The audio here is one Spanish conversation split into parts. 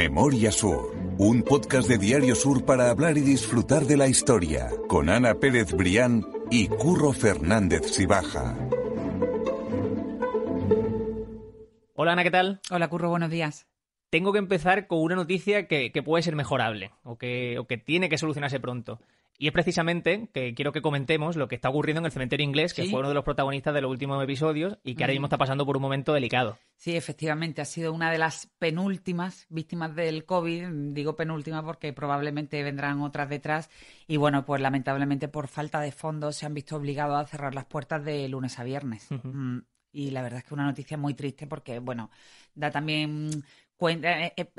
Memoria Sur, un podcast de Diario Sur para hablar y disfrutar de la historia, con Ana Pérez Brián y Curro Fernández Sibaja. Hola Ana, ¿qué tal? Hola Curro, buenos días. Tengo que empezar con una noticia que, que puede ser mejorable o que, o que tiene que solucionarse pronto. Y es precisamente que quiero que comentemos lo que está ocurriendo en el cementerio inglés, que Sí. fue uno de los protagonistas de los últimos episodios y que ahora mismo está pasando por un momento delicado. Sí, efectivamente, ha sido una de las penúltimas víctimas del COVID. Digo penúltima porque probablemente vendrán otras detrás. Y bueno, pues lamentablemente por falta de fondos se han visto obligados a cerrar las puertas de lunes a viernes. Mm, Y la verdad es que una noticia muy triste porque, bueno, da también cuenta. eh, eh,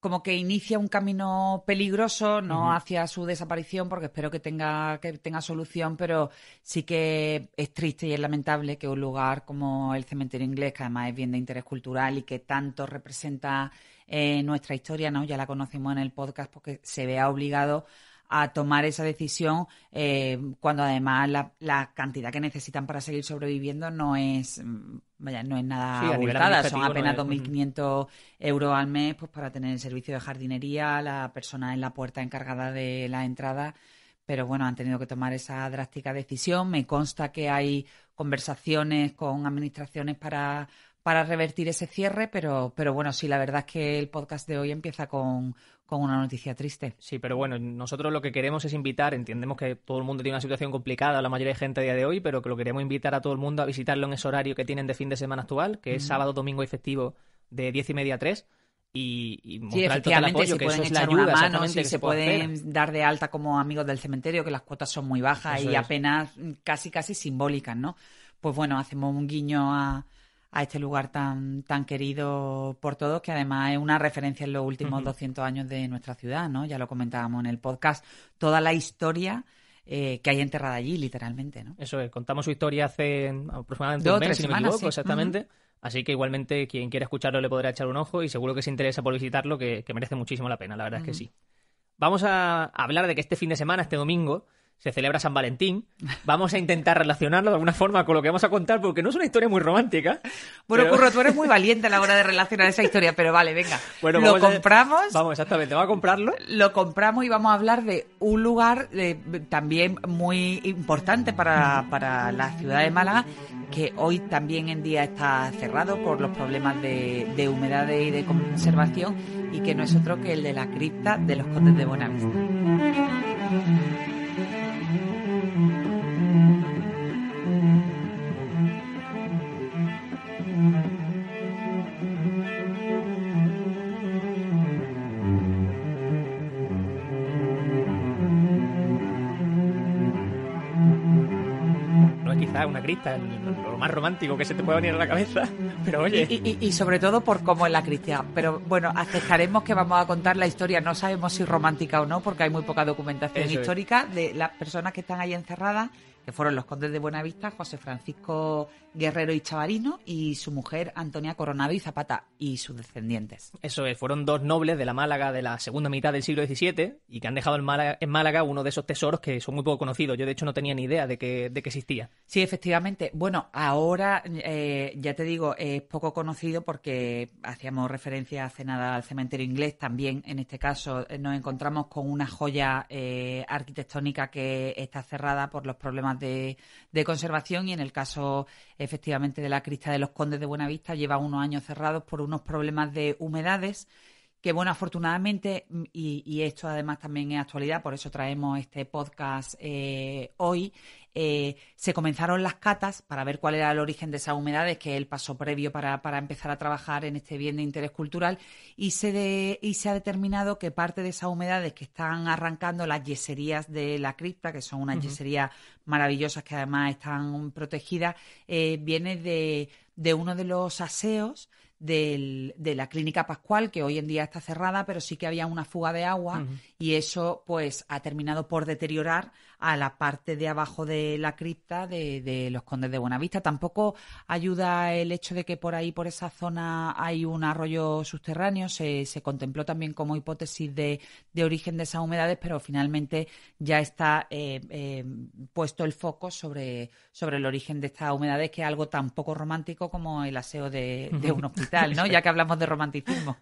como que inicia un camino peligroso, no hacia su desaparición, porque espero que tenga, que tenga solución, pero sí que es triste y es lamentable que un lugar como el cementerio inglés, que además es bien de interés cultural y que tanto representa eh, nuestra historia, ¿no? Ya la conocimos en el podcast, porque se vea obligado a tomar esa decisión eh, cuando además la, la cantidad que necesitan para seguir sobreviviendo no es mm, vaya no es nada Sí, abultada, son apenas no es- 2.500 euros al mes pues para tener el servicio de jardinería, la persona en la puerta encargada de la entrada. Pero bueno, han tenido que tomar esa drástica decisión. Me consta que hay conversaciones con administraciones para, para revertir ese cierre, pero, pero bueno, sí, la verdad es que el podcast de hoy empieza con, con una noticia triste. Sí, pero bueno, nosotros lo que queremos es invitar, entendemos que todo el mundo tiene una situación complicada, la mayoría de gente a día de hoy, pero que lo queremos invitar a todo el mundo a visitarlo en ese horario que tienen de fin de semana actual, que es sábado, domingo y festivo de 10 y media a 3. Y, y Sí, mostrar el total efectivamente, apoyo, si que eso pueden es la echar ayuda una mano, si que se, se puede pueden hacer. dar de alta como amigos del cementerio, que las cuotas son muy bajas Eso y es. apenas casi casi simbólicas, ¿no? Pues bueno, hacemos un guiño a, a este lugar tan, tan querido por todos, que además es una referencia en los últimos Ujú. 200 años de nuestra ciudad, ¿no? Ya lo comentábamos en el podcast, toda la historia eh, que hay enterrada allí, literalmente, ¿no? Eso es, contamos su historia hace aproximadamente Dos un mes, tres si no me semanas, equivoco, sí. exactamente. Así que igualmente quien quiera escucharlo le podrá echar un ojo y seguro que se interesa por visitarlo, que, que merece muchísimo la pena, la verdad es que sí. Vamos a hablar de que este fin de semana, este domingo, se celebra San Valentín. Vamos a intentar relacionarlo de alguna forma con lo que vamos a contar, porque no es una historia muy romántica. Bueno, pero- Curro, tú eres muy valiente a la hora de relacionar esa historia, pero vale, venga. Bueno, lo a- compramos. Vamos, exactamente, vamos a comprarlo. lo compramos y vamos a hablar de un lugar eh, también muy importante para, para la ciudad de Málaga, que hoy también en día está cerrado por los problemas de, de humedades y de conservación, y que no es otro que el de la cripta de los Condes de Buenavista. Lo más romántico que se te puede venir a la cabeza, pero oye. Y, y- y sobre todo por cómo es la cristiana. Pero bueno, aceptaremos que vamos a contar la historia, no sabemos si romántica o no, porque hay muy poca documentación Eso es. histórica de las personas que están ahí encerradas, que fueron los condes de Buenavista, José Francisco Guerrero y Chavarino, y su mujer Antonia Coronado y Zapata, y sus descendientes. Eso es, fueron dos nobles de la Málaga de la segunda mitad del siglo XVII y que han dejado en Málaga, en Málaga uno de esos tesoros que son muy poco conocidos. Yo, de hecho, no tenía ni idea de que, de que existía. Sí, efectivamente. Bueno, ahora eh, ya te digo, es poco conocido porque hacíamos referencia hace nada al cementerio inglés. También, en este caso, eh, nos encontramos con una joya eh, arquitectónica que está cerrada por los problemas de, de conservación y en el caso, efectivamente, de la crista de los condes de Buenavista lleva unos años cerrados por unos problemas de humedades que bueno, afortunadamente, mm, y, y esto además también es actualidad, por eso traemos este podcast eh, hoy, eh, se comenzaron las catas para ver cuál era el origen de esas humedades, que es el paso previo para, para empezar a trabajar en este bien de interés cultural, y se, de- y se ha determinado que parte de esas humedades que están arrancando las yeserías de la cripta, que son unas yeserías maravillosas que además están protegidas, eh, viene de, de uno de los aseos del- de la clínica Pascual, que hoy en día está cerrada, pero sí que había una fuga de agua y eso pues ha terminado por deteriorar a la parte de abajo de la cripta de, de los condes de Buenavista. Tampoco ayuda el hecho de que por ahí, por esa zona, hay un arroyo subterráneo. Se, se contempló también como hipótesis de, de origen de esas humedades, pero finalmente ya está eh, eh, puesto el foco sobre, sobre el origen de estas humedades, que es algo tan poco romántico como el aseo de, de un hospital, ¿no? Ya que hablamos de romanticismo.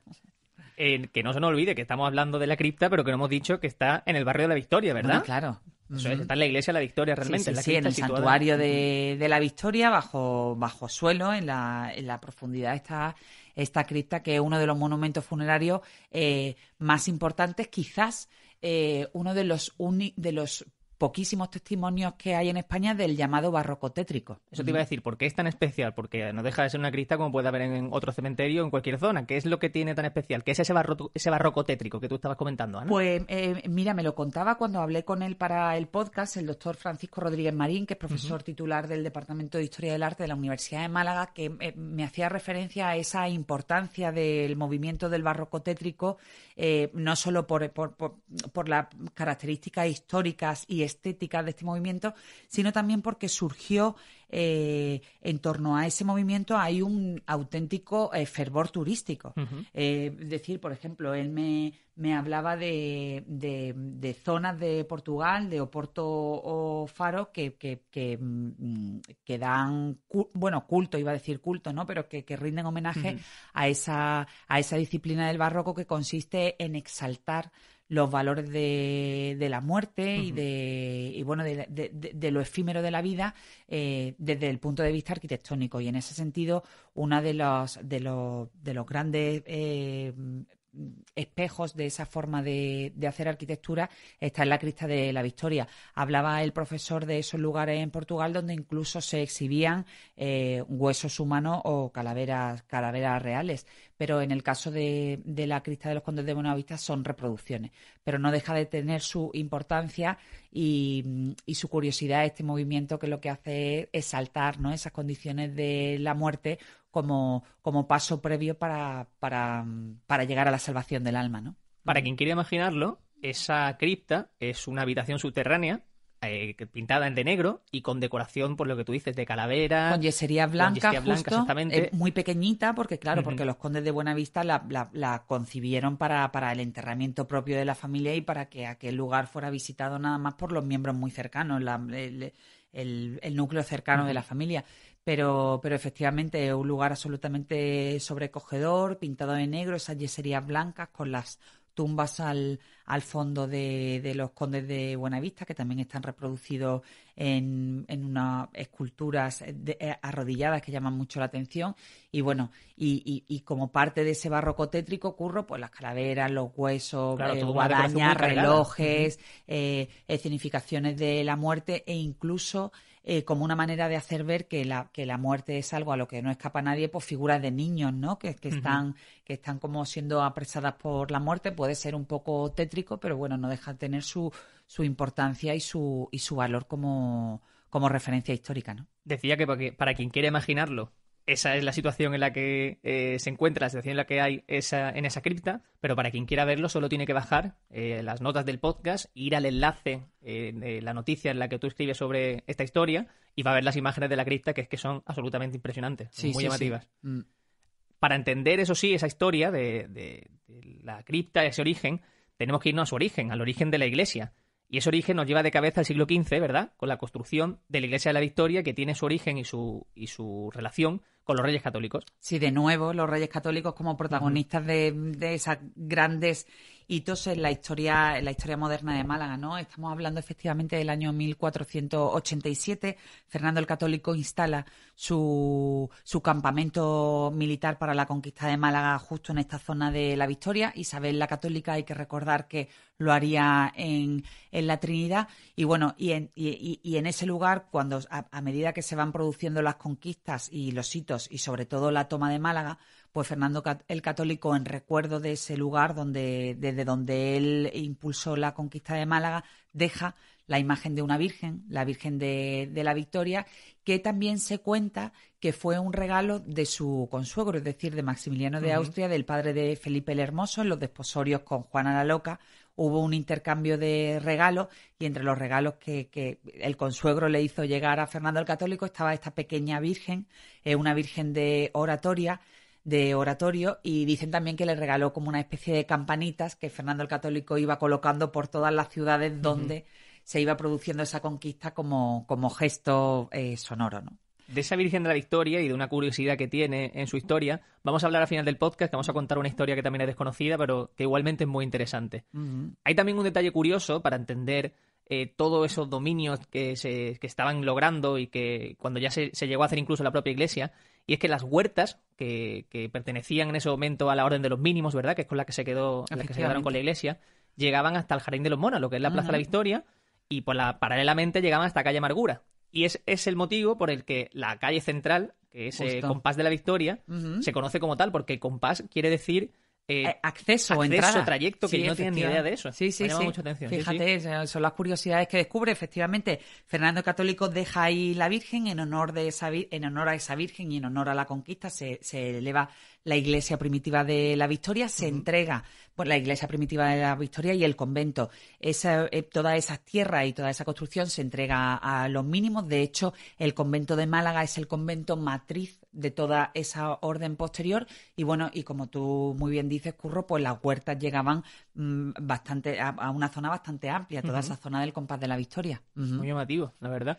que no se nos olvide que estamos hablando de la cripta, pero que no hemos dicho que está en el barrio de la Victoria, ¿verdad? claro. Eso está en la iglesia de la Victoria realmente. Sí, en, el santuario de, la Victoria, bajo, bajo suelo, en la, en la profundidad está esta cripta, que es uno de los monumentos funerarios eh, más importantes, quizás eh, uno de los, de los poquísimos testimonios que hay en España del llamado barroco tétrico. Eso te iba a decir, ¿por qué es tan especial? Porque no deja de ser una cripta como puede haber en otro cementerio en cualquier zona. ¿Qué es lo que tiene tan especial? ¿Qué es ese barroco, ese barroco tétrico que tú estabas comentando, Ana? Pues eh, mira, me lo contaba cuando hablé con él para el podcast, el doctor Francisco Rodríguez Marín, que es profesor titular del Departamento de Historia del Arte de la Universidad de Málaga, que eh, me hacía referencia a esa importancia del movimiento del barroco tétrico, eh, no solo por, por, por las características históricas y estética de este movimiento, sino también porque surgió eh, en torno a ese movimiento hay un auténtico eh, fervor turístico. Eh, es decir, por ejemplo, él me, me hablaba de, de, zonas de Portugal, de Oporto o Faro, que, que, mm, dan, bueno, culto, iba a decir culto, ¿no? Pero que, rinden homenaje a, esa, a esa disciplina del barroco que consiste en exaltar los valores de, de la muerte y de y bueno de, de, lo efímero de la vida eh, desde el punto de vista arquitectónico. Y en ese sentido una de los de los de los grandes eh, espejos de esa forma de, hacer arquitectura está en la crista de la Victoria. Hablaba el profesor de esos lugares en Portugal donde incluso se exhibían eh, huesos humanos o calaveras, calaveras reales. Pero en el caso de, la crista de los Condes de Buenavista son reproducciones. Pero no deja de tener su importancia y, su curiosidad este movimiento que lo que hace es exaltar ¿no? esas condiciones de la muerte como, como paso previo para, para, para llegar a la salvación del alma, ¿no? Para quien quiera imaginarlo, esa cripta es una habitación subterránea eh, pintada en de negro y con decoración, por lo que tú dices, de calavera. Con yesería blanca, justo, eh, muy pequeñita, porque claro, porque los condes de Buenavista la, la, concibieron para, para, el enterramiento propio de la familia y para que aquel lugar fuera visitado nada más por los miembros muy cercanos, el, el, núcleo cercano de la familia pero, pero efectivamente es un lugar absolutamente sobrecogedor, pintado de negro, esas yeserías blancas con las tumbas al, al fondo de, de, los condes de Buenavista, que también están reproducidos en, en unas esculturas eh, arrodilladas que llaman mucho la atención. Y bueno, y, y, como parte de ese barroco tétrico ocurre pues las calaveras, los huesos, eh, guadañas, relojes, eh, escenificaciones de la muerte e incluso eh, como una manera de hacer ver que la, que la muerte es algo a lo que no escapa nadie, pues figuras de niños, ¿no? Que, que están, que están como siendo apresadas por la muerte. Puede ser un poco tétrico, pero bueno, no deja de tener su, su importancia y su, y su valor como, como referencia histórica, ¿no? Decía que para quien quiere imaginarlo, esa es la situación en la que eh, se encuentra, la situación en la que hay esa, en esa cripta, pero para quien quiera verlo solo tiene que bajar eh, las notas del podcast, ir al enlace eh, de la noticia en la que tú escribes sobre esta historia y va a ver las imágenes de la cripta que es que son absolutamente impresionantes, muy llamativas. Mm. Para entender, eso sí, esa historia de, de la cripta, ese origen, tenemos que irnos a su origen, al origen de la iglesia. Y ese origen nos lleva de cabeza al siglo XV, ¿verdad? Con la construcción de la Iglesia de la Victoria, que tiene su origen y su, y su relación con los reyes católicos. Sí, de nuevo, los reyes católicos como protagonistas de, de esas grandes hitos en la historia, en la historia moderna de Málaga, ¿no? Estamos hablando efectivamente del año 1487. Fernando el Católico instala su, su campamento militar para la conquista de Málaga justo en esta zona de la Victoria. Isabel la Católica, hay que recordar que lo haría en, en la Trinidad. Y bueno, y en, y, y en ese lugar, cuando a medida que se van produciendo las conquistas y los hitos, y sobre todo la toma de Málaga, pues Fernando el Católico, en recuerdo de ese lugar donde, desde donde él impulsó la conquista de Málaga, deja la imagen de una virgen, la Virgen de, la Victoria, que también se cuenta que fue un regalo de su consuegro, es decir, de Maximiliano de Austria, del padre de Felipe el Hermoso, en los desposorios con Juana la Loca. Hubo un intercambio de regalos y entre los regalos que, que el consuegro le hizo llegar a Fernando el Católico estaba esta pequeña virgen, eh, una virgen de oratoria, de oratorio y dicen también que le regaló como una especie de campanitas que Fernando el Católico iba colocando por todas las ciudades donde se iba produciendo esa conquista como, como gesto eh, sonoro, ¿no? De esa Virgen de la Victoria y de una curiosidad que tiene en su historia, vamos a hablar al final del podcast, que vamos a contar una historia que también es desconocida, pero que igualmente es muy interesante. Hay también un detalle curioso para entender eh, todos esos dominios que se que estaban logrando y que cuando ya se, llegó a hacer incluso la propia iglesia, y es que las huertas que, que, pertenecían en ese momento a la orden de los mínimos, ¿verdad? Que es con la que se quedó, la que se quedaron con la iglesia, llegaban hasta el Jardín de los Monas, lo que es la Plaza de la Victoria, y por la, paralelamente llegaban hasta calle Amargura. Y es, es el motivo por el que la calle central, que es el compás de la Victoria, se conoce como tal, porque compás quiere decir eh, eh, acceso, acceso entrada. trayecto, que no tienen ni idea de eso. Sí, sí, sí. Mucha atención. Fíjate, son las curiosidades que descubre. Efectivamente, Fernando Católico deja ahí la Virgen en honor, de esa, en honor a esa Virgen y en honor a la conquista. Se, se eleva la iglesia primitiva de la Victoria, se entrega la iglesia primitiva de la Victoria y el convento. Esa, eh, todas esas tierras y toda esa construcción se entrega a los mínimos. De hecho, el convento de Málaga es el convento matriz de toda esa orden posterior. Y bueno, y como tú muy bien dices, Curro, pues las huertas llegaban mm, bastante a, una zona bastante amplia, toda esa zona del compás de la Victoria. Muy llamativo, la verdad.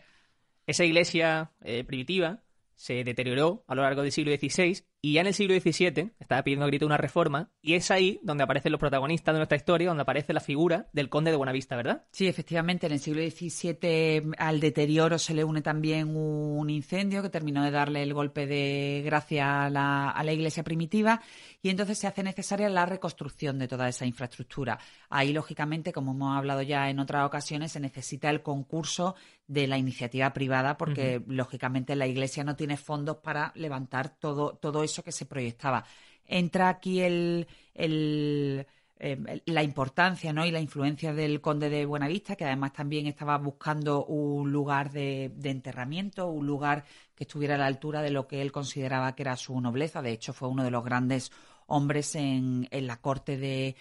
Esa iglesia eh, primitiva se deterioró a lo largo del siglo XVI y ya en el siglo XVII estaba pidiendo a grito una reforma y es ahí donde aparecen los protagonistas de nuestra historia, donde aparece la figura del conde de Buenavista, ¿verdad? Sí, efectivamente, en el siglo XVII al deterioro se le une también un incendio que terminó de darle el golpe de gracia a la, a la iglesia primitiva y entonces se hace necesaria la reconstrucción de toda esa infraestructura. Ahí, lógicamente, como hemos hablado ya en otras ocasiones, se necesita el concurso de la iniciativa privada porque, lógicamente, la iglesia no tiene fondos para levantar todo, todo eso que se proyectaba. Entra aquí el, el eh, la importancia ¿no? y la influencia del conde de Buenavista, que además también estaba buscando un lugar de, enterramiento, un lugar que estuviera a la altura de lo que él consideraba que era su nobleza. De hecho, fue uno de los grandes hombres en, la corte de,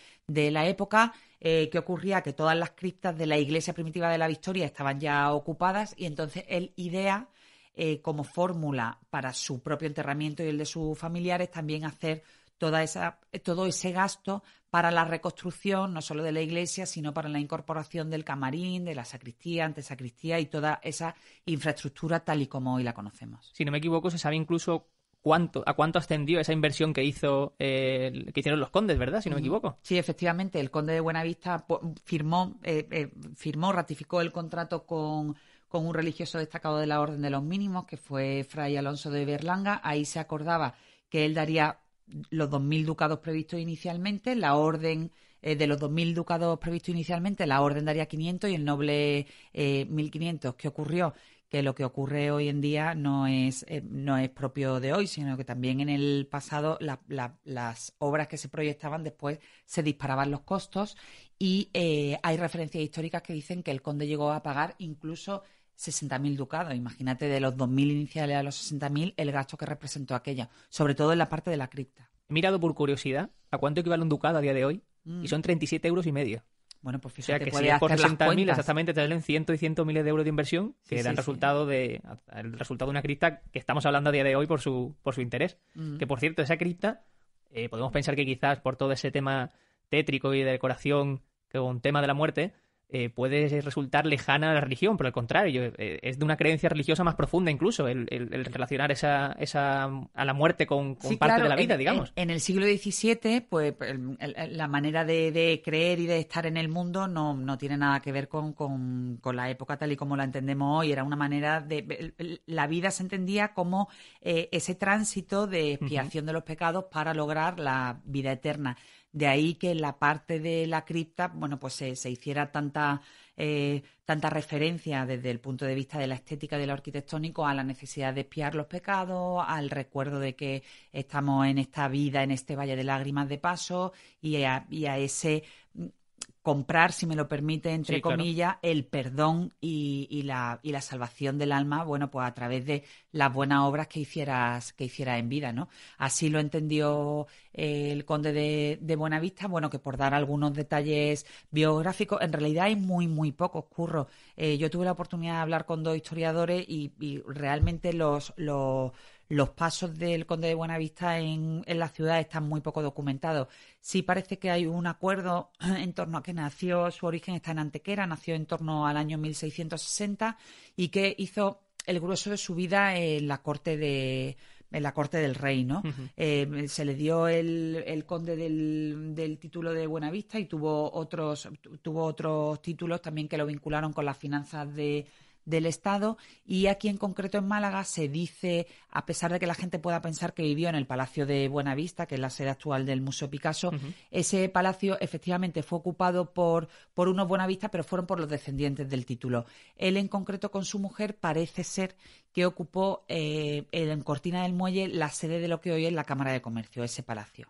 la época. Eh, que ocurría? Que todas las criptas de la iglesia primitiva de la Victoria estaban ya ocupadas y entonces él idea eh, como fórmula para su propio enterramiento y el de sus familiares también hacer toda esa, todo ese gasto para la reconstrucción, no solo de la iglesia, sino para la incorporación del camarín, de la sacristía, antesacristía y toda esa infraestructura tal y como hoy la conocemos. Si no me equivoco, se sabe incluso cuánto, a cuánto ascendió esa inversión que hizo eh, que hicieron los condes, ¿verdad? Si no me equivoco. Sí, efectivamente, el conde de Buenavista firmó, eh, firmó, ratificó el contrato con con un religioso destacado de la Orden de los Mínimos, que fue Fray Alonso de Berlanga. Ahí se acordaba que él daría los 2.000 ducados previstos inicialmente, la Orden eh, de los 2.000 ducados previstos inicialmente, la Orden daría 500 y el noble 1.500. Eh, ¿Qué ocurrió? que lo que ocurre hoy en día no es, eh, no es propio de hoy, sino que también en el pasado las obras que se proyectaban después se disparaban los costos y hay referencias históricas que dicen que el conde llegó a pagar incluso 60.000 ducados. Imagínate de los 2.000 iniciales a los 60.000 el gasto que representó aquella, sobre todo en la parte de la cripta. He mirado por curiosidad a cuánto equivale un ducado a día de hoy y mm. son 37 euros y medio. Bueno, pues fíjate, o sea que si es por 60.000 exactamente te salen cientos y cientos miles de euros de inversión que dan resultado de el resultado de una cripta que estamos hablando a día de hoy por su por su interés. Mm. Que por cierto, esa cripta eh, podemos pensar que quizás por todo ese tema tétrico y de decoración que un tema de la muerte eh, puede resultar lejana a la religión, por el contrario, eh, es de una creencia religiosa más profunda incluso, el, relacionar esa, esa, a la muerte con, parte de la vida, digamos. En, el siglo XVII, pues la manera de, creer y de estar en el mundo no, no tiene nada que ver con, con, la época tal y como la entendemos hoy, era una manera de... La vida se entendía como eh, ese tránsito de expiación de los pecados para lograr la vida eterna. De ahí que en la parte de la cripta, bueno, pues se, hiciera tanta, eh, tanta referencia desde el punto de vista de la estética y de lo arquitectónico a la necesidad de espiar los pecados, al recuerdo de que estamos en esta vida, en este valle de lágrimas de paso y y a ese comprar, si me lo permite, entre comillas, el perdón y, la, y la salvación del alma, bueno, pues a través de las buenas obras que hicieras, que hicieras en vida, ¿no? Así lo entendió eh, el conde de, Buenavista, bueno, que por dar algunos detalles biográficos, en realidad hay muy, muy pocos, curro. Eh, yo tuve la oportunidad de hablar con dos historiadores y, y realmente los, los los pasos del conde de Buenavista en, en, la ciudad están muy poco documentados. Sí parece que hay un acuerdo en torno a que nació, su origen está en Antequera, nació en torno al año 1660 y que hizo el grueso de su vida en la corte de en la corte del rey, ¿no? Eh, se le dio el, el conde del, del, título de Buenavista y tuvo otros tuvo otros títulos también que lo vincularon con las finanzas de del Estado y aquí en concreto en Málaga se dice, a pesar de que la gente pueda pensar que vivió en el Palacio de Buenavista, que es la sede actual del Museo Picasso, ese palacio efectivamente fue ocupado por, por unos Buenavistas, pero fueron por los descendientes del título. Él en concreto con su mujer parece ser que ocupó eh, en Cortina del Muelle la sede de lo que hoy es la Cámara de Comercio, ese palacio.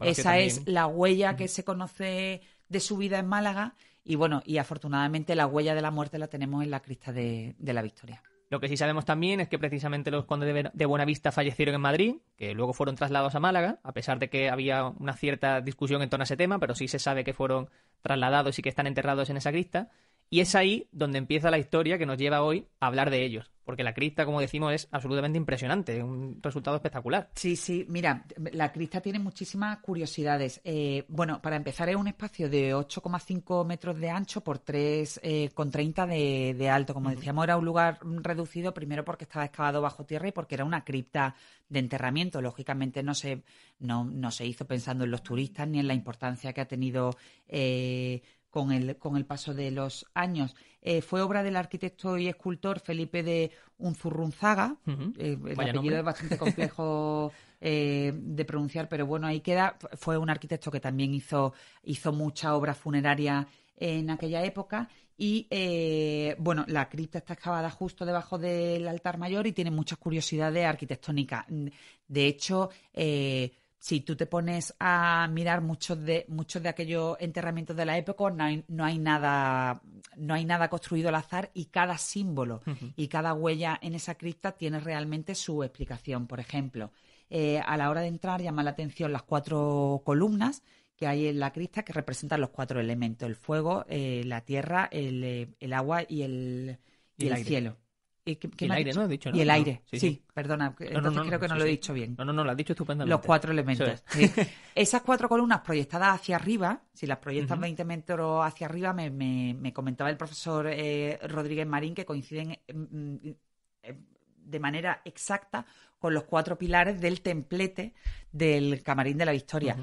Esa es la huella que se conoce de su vida en Málaga y bueno, y afortunadamente la huella de la muerte la tenemos en la crista de, la victoria. Lo que sí sabemos también es que precisamente los condes de Buenavista fallecieron en Madrid, que luego fueron trasladados a Málaga, a pesar de que había una cierta discusión en torno a ese tema, pero sí se sabe que fueron trasladados y que están enterrados en esa crista. Y es ahí donde empieza la historia que nos lleva hoy a hablar de ellos porque la crista, como decimos, es absolutamente impresionante, un resultado espectacular. Sí, sí, mira, la crista tiene muchísimas curiosidades. Eh, bueno, para empezar es un espacio de 8,5 metros de ancho por 3,30 eh, de, alto. Como decíamos, era un lugar reducido, primero porque estaba excavado bajo tierra y porque era una cripta de enterramiento. Lógicamente no se, no, no se hizo pensando en los turistas ni en la importancia que ha tenido... Eh, con el, con el paso de los años. Eh, fue obra del arquitecto y escultor Felipe de Unzurrunzaga. Eh, el apellido es bastante complejo eh, de pronunciar, pero bueno, ahí queda. Fue un arquitecto que también hizo, hizo mucha obra funeraria en aquella época. Y bueno, la cripta está excavada justo debajo del altar mayor y tiene muchas curiosidades arquitectónicas. De hecho, si tú te pones a mirar muchos de muchos de aquellos enterramientos de la época, no hay, no hay nada no hay nada construido al azar y cada símbolo y cada huella en esa cripta tiene realmente su explicación. Por ejemplo, eh, a la hora de entrar llama la atención las cuatro columnas que hay en la cripta que representan los cuatro elementos: el fuego, eh, la tierra, el, eh, agua y el, y el cielo. ¿Y, el aire, ¿no? y el aire, sí, perdona, entonces creo que no lo he dicho bien. No, no, no, lo has dicho estupendamente. Los cuatro elementos. Esas cuatro columnas proyectadas hacia arriba, si las proyectas 20 metros hacia arriba, me, me, comentaba el profesor eh, Rodríguez Marín que coinciden mm, eh, de manera exacta con los cuatro pilares del templete del Camarín de la Victoria.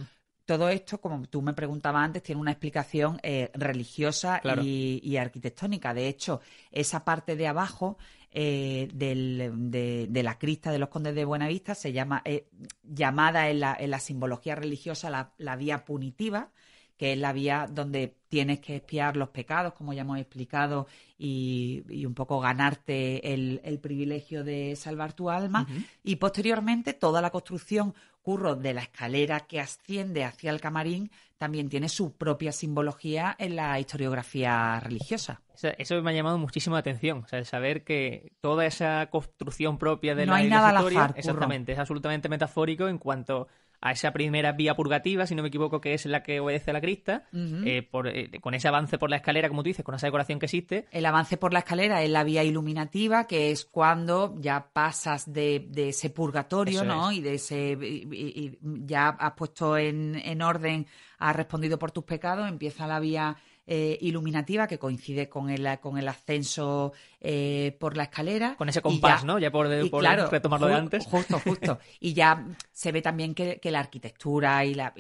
Todo esto, como tú me preguntabas antes, tiene una explicación eh, religiosa y, y, arquitectónica. De hecho, esa parte de abajo eh, de, la crista de los condes de Buenavista, se llama, eh, llamada en la, en la, simbología religiosa la, la, vía punitiva, que es la vía donde tienes que espiar los pecados, como ya hemos explicado, y, un poco ganarte el, privilegio de salvar tu alma. Y posteriormente toda la construcción curro de la escalera que asciende hacia el camarín también tiene su propia simbología en la historiografía religiosa. Eso, me ha llamado muchísimo la atención, o sea, el saber que toda esa construcción propia de no la hay nada historia, exactamente, es absolutamente metafórico en cuanto a esa primera vía purgativa, si no me equivoco, que es la que obedece a la crista, eh, eh, con ese avance por la escalera, como tú dices, con esa decoración que existe. El avance por la escalera es la vía iluminativa, que es cuando ya pasas de, ese purgatorio, ¿no? Y de ese y, ya has puesto en, en orden, has respondido por tus pecados, empieza la vía eh, iluminativa que coincide con el, con el ascenso eh, por la escalera. Con ese compás, ¿no? Ya por, retomarlo de antes. Justo, justo. y ya se ve también que, la arquitectura y, la,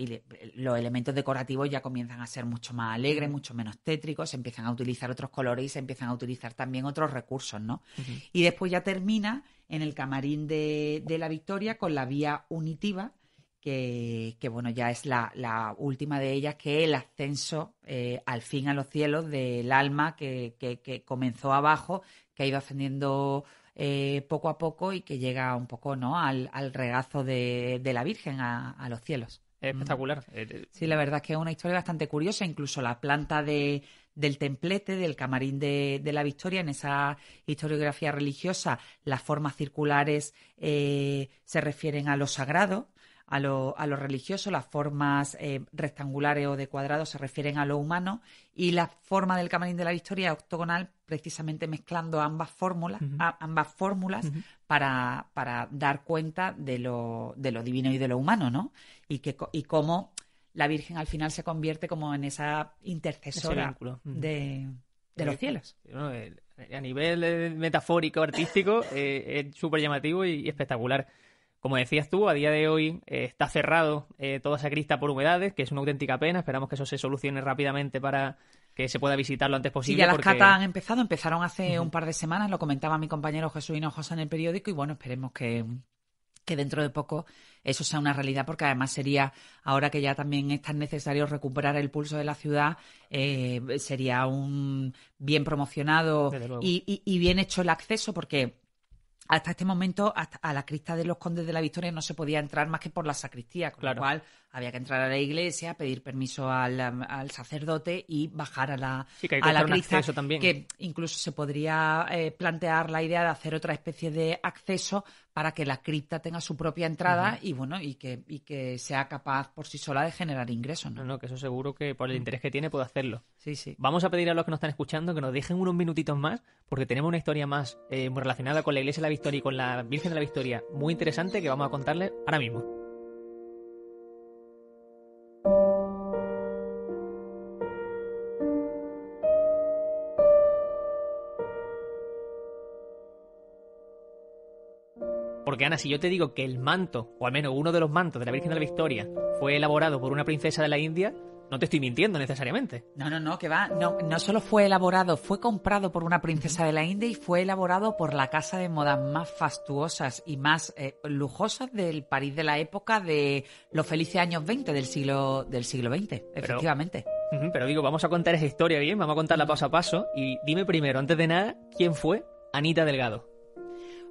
los elementos decorativos ya comienzan a ser mucho más alegres, mucho menos tétricos, se empiezan a utilizar otros colores y se empiezan a utilizar también otros recursos, ¿no? Y después ya termina en el camarín de, de la Victoria con la vía unitiva, que, bueno, ya es la, última de ellas, que es el ascenso eh, al fin a los cielos del alma que, que, comenzó abajo, que ha ido ascendiendo eh, poco a poco y que llega un poco ¿no? al, regazo de, la Virgen a, los cielos. espectacular. Eh, sí, la verdad es que es una historia bastante curiosa, incluso la planta de, del templete, del camarín de, de, la Victoria, en esa historiografía religiosa, las formas circulares se refieren a lo sagrado, a lo, a lo religioso, las formas eh, rectangulares o de cuadrado se refieren a lo humano y la forma del camarín de la victoria octogonal precisamente mezclando ambas fórmulas, ambas fórmulas para, para, dar cuenta de lo, de lo divino y de lo humano, ¿no? Y, que, y cómo la Virgen al final se convierte como en esa intercesora de, de los cielos. a nivel eh, metafórico, artístico, eh, es súper llamativo y, espectacular. Como decías tú, a día de hoy eh, está cerrado toda esa crista por humedades, que es una auténtica pena. Esperamos que eso se solucione rápidamente para que se pueda visitar lo antes posible. Sí, ya las catas han empezado, empezaron hace un par de semanas, lo comentaba mi compañero Jesús Hinojosa en el periódico y bueno, esperemos que, que dentro de poco eso sea una realidad, porque además sería, ahora que ya también es tan necesario recuperar el pulso de la ciudad, eh, sería un bien promocionado y, y, bien hecho el acceso, porque hasta este momento, hasta a la crista de los condes de la Victoria no se podía entrar más que por la sacristía, con lo cual había que entrar a la iglesia, pedir permiso al, sacerdote y bajar a la, a la crista. También. Que incluso se podría eh, plantear la idea de hacer otra especie de acceso para que la cripta tenga su propia entrada y bueno y que, y que sea capaz por sí sola de generar ingresos. ¿no? no, que eso seguro que por el interés que tiene puede hacerlo. Sí, sí. Vamos a pedir a los que nos están escuchando que nos dejen unos minutitos más porque tenemos una historia más eh, relacionada con la Iglesia de la Victoria y con la Virgen de la Victoria muy interesante que vamos a contarles ahora mismo. Porque Ana, si yo te digo que el manto, o al menos uno de los mantos de la Virgen de la Victoria, fue elaborado por una princesa de la India, no te estoy mintiendo necesariamente. No, no, no, que va. No, no solo fue elaborado, fue comprado por una princesa de la India y fue elaborado por la casa de moda más fastuosas y más eh, lujosas del París de la época de los felices años 20 del siglo, del siglo XX, efectivamente. pero digo, vamos a contar esa historia bien, vamos a contarla paso a paso. Y dime primero, antes de nada, ¿quién fue Anita Delgado?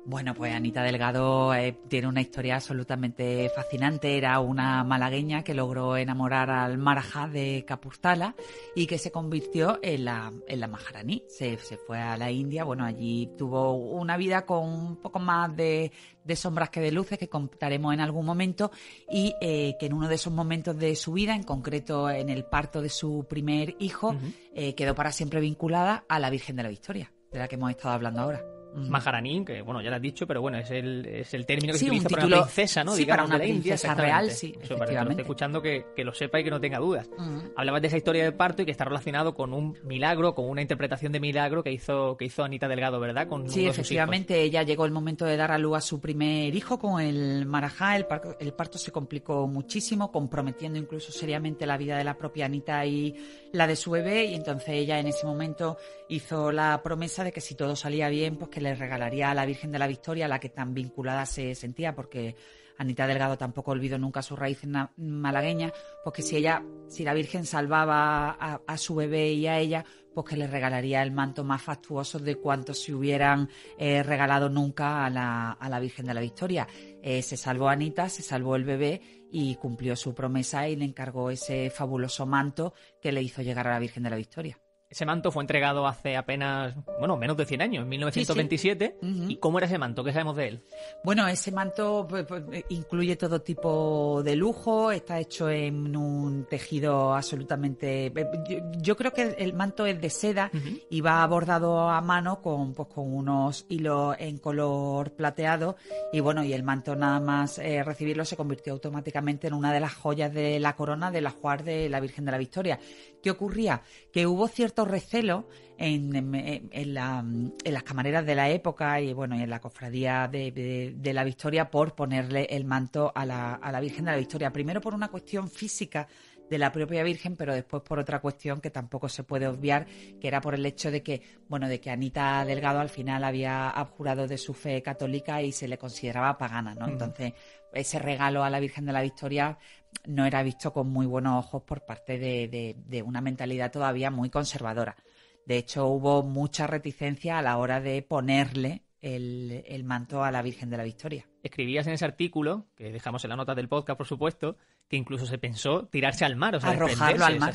Bueno, pues Anita Delgado eh, tiene una historia absolutamente fascinante. Era una malagueña que logró enamorar al Marajá de Capustala y que se convirtió en la, en la Maharaní. Se, fue a la India. Bueno, allí tuvo una vida con un poco más de, sombras que de luces que contaremos en algún momento y eh, que en uno de esos momentos de su vida, en concreto en el parto de su primer hijo, eh, quedó para siempre vinculada a la Virgen de la Victoria, de la que hemos estado hablando ahora. Maharaní, que bueno, ya lo has dicho, pero bueno, es el, es el término que se utiliza para una princesa, ¿no? Sí, para una princesa real, sí. Eso, para que lo esté escuchando que, que, lo sepa y que no tenga dudas. Hablabas de esa historia de parto y que está relacionado con un milagro, con una interpretación de milagro que hizo, que hizo Anita Delgado, ¿verdad? Con sí, efectivamente, ella llegó el momento de dar a luz a su primer hijo con el Marajá. El parto, el parto se complicó muchísimo, comprometiendo incluso seriamente la vida de la propia Anita y la de su bebé. Y entonces ella en ese momento hizo la promesa de que si todo salía bien, pues que le regalaría a la Virgen de la Victoria, a la que tan vinculada se sentía, porque Anita Delgado tampoco olvidó nunca sus raíces malagueñas, pues que si ella, si la Virgen salvaba a, su bebé y a ella, pues que le regalaría el manto más fastuoso de cuantos se hubieran eh, regalado nunca a la, a la, Virgen de la Victoria. Eh, se salvó Anita, se salvó el bebé y cumplió su promesa y le encargó ese fabuloso manto que le hizo llegar a la Virgen de la Victoria. Ese manto fue entregado hace apenas, bueno, menos de 100 años, en 1927. ¿Y cómo era ese manto? ¿Qué sabemos de él? Bueno, ese manto pues, pues, incluye todo tipo de lujo, está hecho en un tejido absolutamente... Eh, yo, creo que el manto es de seda y va bordado a mano con, pues, con unos hilos en color plateado y bueno, y el manto nada más eh, recibirlo se convirtió automáticamente en una de las joyas de la corona de la Juar de la Virgen de la Victoria. ¿Qué ocurría? Que hubo cierto recelo en, las camareras de la época y bueno, en la cofradía de, la Victoria por ponerle el manto a la, a la Virgen de la Victoria. Primero por una cuestión física de la propia Virgen, pero después por otra cuestión que tampoco se puede obviar, que era por el hecho de que, bueno, de que Anita Delgado al final había abjurado de su fe católica y se le consideraba pagana, ¿no? Entonces, ese regalo a la Virgen de la Victoria no era visto con muy buenos ojos por parte de, de una mentalidad todavía muy conservadora. De hecho, hubo mucha reticencia a la hora de ponerle el, manto a la Virgen de la Victoria. Escribías en ese artículo, que dejamos en la nota del podcast, por supuesto, que incluso se pensó tirarse al mar, o sea, arrojarlo al mar.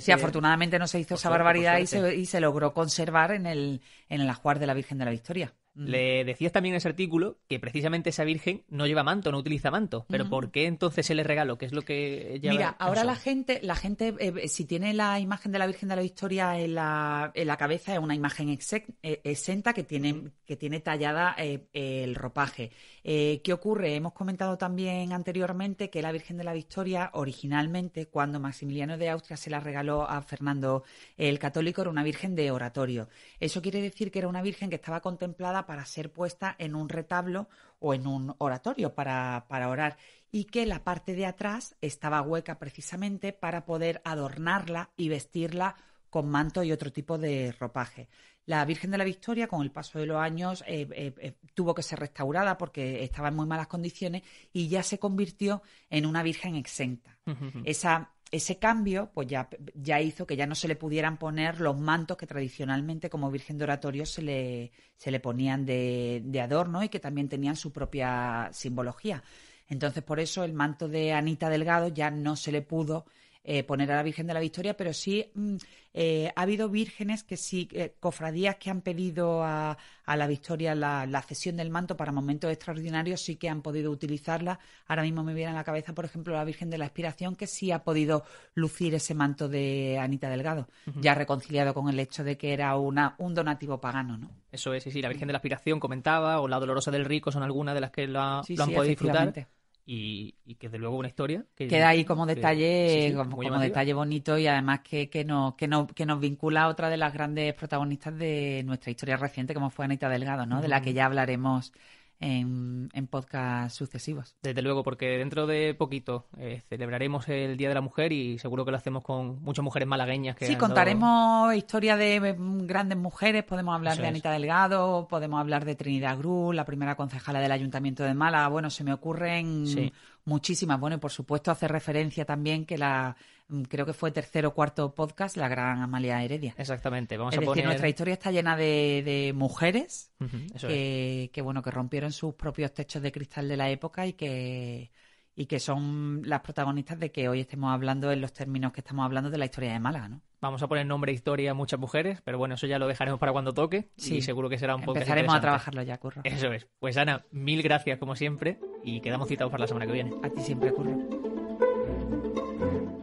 Sí. afortunadamente no se hizo esa barbaridad y se, y se, logró conservar en el, en el ajuar de la Virgen de la Victoria. Le decías también en ese artículo que precisamente esa virgen no lleva manto, no utiliza manto. Pero ¿por qué entonces se le regaló? ¿Qué es lo que lleva? Mira, ahora la gente, la gente, eh, si tiene la imagen de la Virgen de la Victoria en la, en la cabeza, es una imagen eh, exenta que tiene, que tiene tallada eh, el ropaje. ¿Qué ocurre? Hemos comentado también anteriormente que la Virgen de la Victoria, originalmente, cuando Maximiliano de Austria se la regaló a Fernando el Católico, era una virgen de oratorio. Eso quiere decir que era una virgen que estaba contemplada para ser puesta en un retablo o en un oratorio para, para orar y que la parte de atrás estaba hueca precisamente para poder adornarla y vestirla con manto y otro tipo de ropaje. La Virgen de la Victoria, con el paso de los años, eh, eh, eh, tuvo que ser restaurada porque estaba en muy malas condiciones y ya se convirtió en una Virgen exenta. Esa ese cambio pues ya, ya hizo que ya no se le pudieran poner los mantos que tradicionalmente como Virgen de Oratorio se le, se le ponían de, de adorno y que también tenían su propia simbología. Entonces, por eso el manto de Anita Delgado ya no se le pudo eh, poner a la Virgen de la Victoria, pero sí mm, eh, ha habido vírgenes que sí, eh, cofradías que han pedido a, la Victoria la, cesión del manto para momentos extraordinarios, sí que han podido utilizarla. Ahora mismo me viene a la cabeza, por ejemplo, la Virgen de la Expiración, que sí ha podido lucir ese manto de Anita Delgado, ya reconciliado con el hecho de que era una, un donativo pagano, ¿no? Eso es, sí, sí, la Virgen de la Expiración comentaba, o la Dolorosa del Rico son algunas de las que lo, han podido disfrutar y, que de luego una historia que queda ahí como detalle como, detalle bonito y además que, que, nos, que, que nos vincula a otra de las grandes protagonistas de nuestra historia reciente como fue Anita Delgado no de la que ya hablaremos en, en podcasts sucesivos. Desde luego, porque dentro de poquito eh, celebraremos el Día de la Mujer y seguro que lo hacemos con muchas mujeres malagueñas. Que sí, contaremos historia de mm, grandes mujeres, podemos hablar de Anita Delgado, podemos hablar de Trinidad Gru, la primera concejala del Ayuntamiento de Málaga. Bueno, se me ocurren muchísimas. Bueno, y por supuesto hace referencia también que la mm, creo que fue tercero o cuarto podcast, la gran Amalia Heredia. Exactamente, vamos es a decir, nuestra historia está llena de, mujeres que, bueno, que rompieron sus propios techos de cristal de la época y que y que son las protagonistas de que hoy estemos hablando en los términos que estamos hablando de la historia de Málaga, ¿no? Vamos a poner nombre e historia a muchas mujeres, pero bueno, eso ya lo dejaremos para cuando toque sí. y seguro que será un poco Empezaremos a trabajarlo ya, Curro. Eso es. Pues Ana, mil gracias como siempre y quedamos citados para la semana que viene. A ti siempre, Curro.